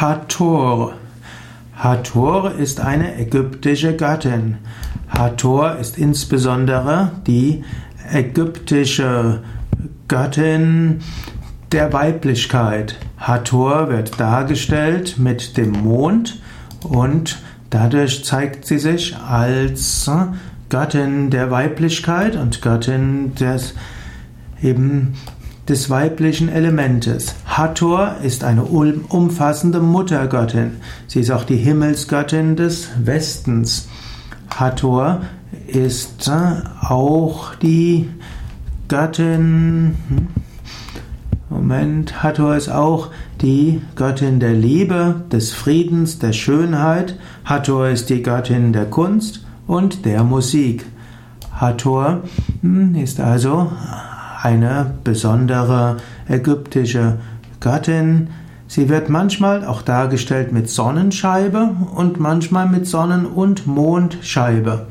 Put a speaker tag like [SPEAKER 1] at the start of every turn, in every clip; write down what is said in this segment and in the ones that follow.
[SPEAKER 1] Hathor. Hathor ist eine ägyptische Gattin. Hathor ist insbesondere die ägyptische Göttin der Weiblichkeit. Hathor wird dargestellt mit dem Mond und dadurch zeigt sie sich als Göttin der Weiblichkeit und Göttin des eben des weiblichen Elementes. Hathor ist eine umfassende Muttergöttin. Sie ist auch die Himmelsgöttin des Westens. Hathor ist auch die Göttin. Hm, Moment, Hathor ist auch die Göttin der Liebe, des Friedens, der Schönheit. Hathor ist die Göttin der Kunst und der Musik. Hathor hm, ist also eine besondere ägyptische Göttin. Sie wird manchmal auch dargestellt mit Sonnenscheibe und manchmal mit Sonnen- und Mondscheibe.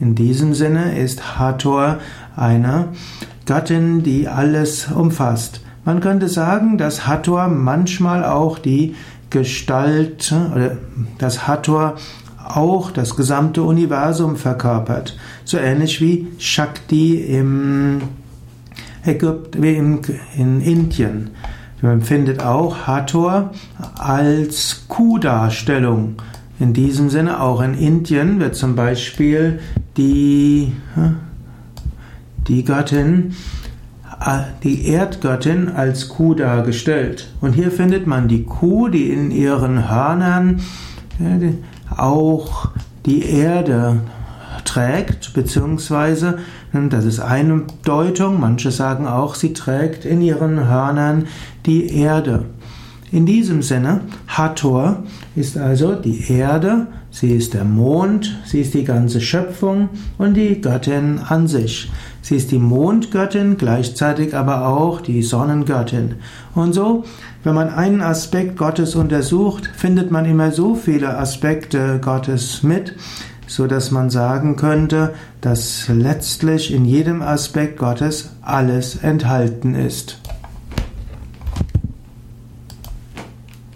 [SPEAKER 1] In diesem Sinne ist Hathor eine Göttin, die alles umfasst. Man könnte sagen, dass Hathor manchmal auch die Gestalt oder dass Hathor auch das gesamte Universum verkörpert. So ähnlich wie Shakti im Ägypten, wie in, in Indien. Man findet auch Hathor als Kuhdarstellung. In diesem Sinne auch in Indien wird zum Beispiel die, die Göttin, die Erdgöttin als Kuh dargestellt. Und hier findet man die Kuh, die in ihren Hörnern auch die Erde trägt, beziehungsweise, hm, das ist eine Deutung, manche sagen auch, sie trägt in ihren Hörnern die Erde. In diesem Sinne, Hathor ist also die Erde, sie ist der Mond, sie ist die ganze Schöpfung und die Göttin an sich. Sie ist die Mondgöttin, gleichzeitig aber auch die Sonnengöttin. Und so, wenn man einen Aspekt Gottes untersucht, findet man immer so viele Aspekte Gottes mit, so dass man sagen könnte, dass letztlich in jedem Aspekt Gottes alles enthalten ist.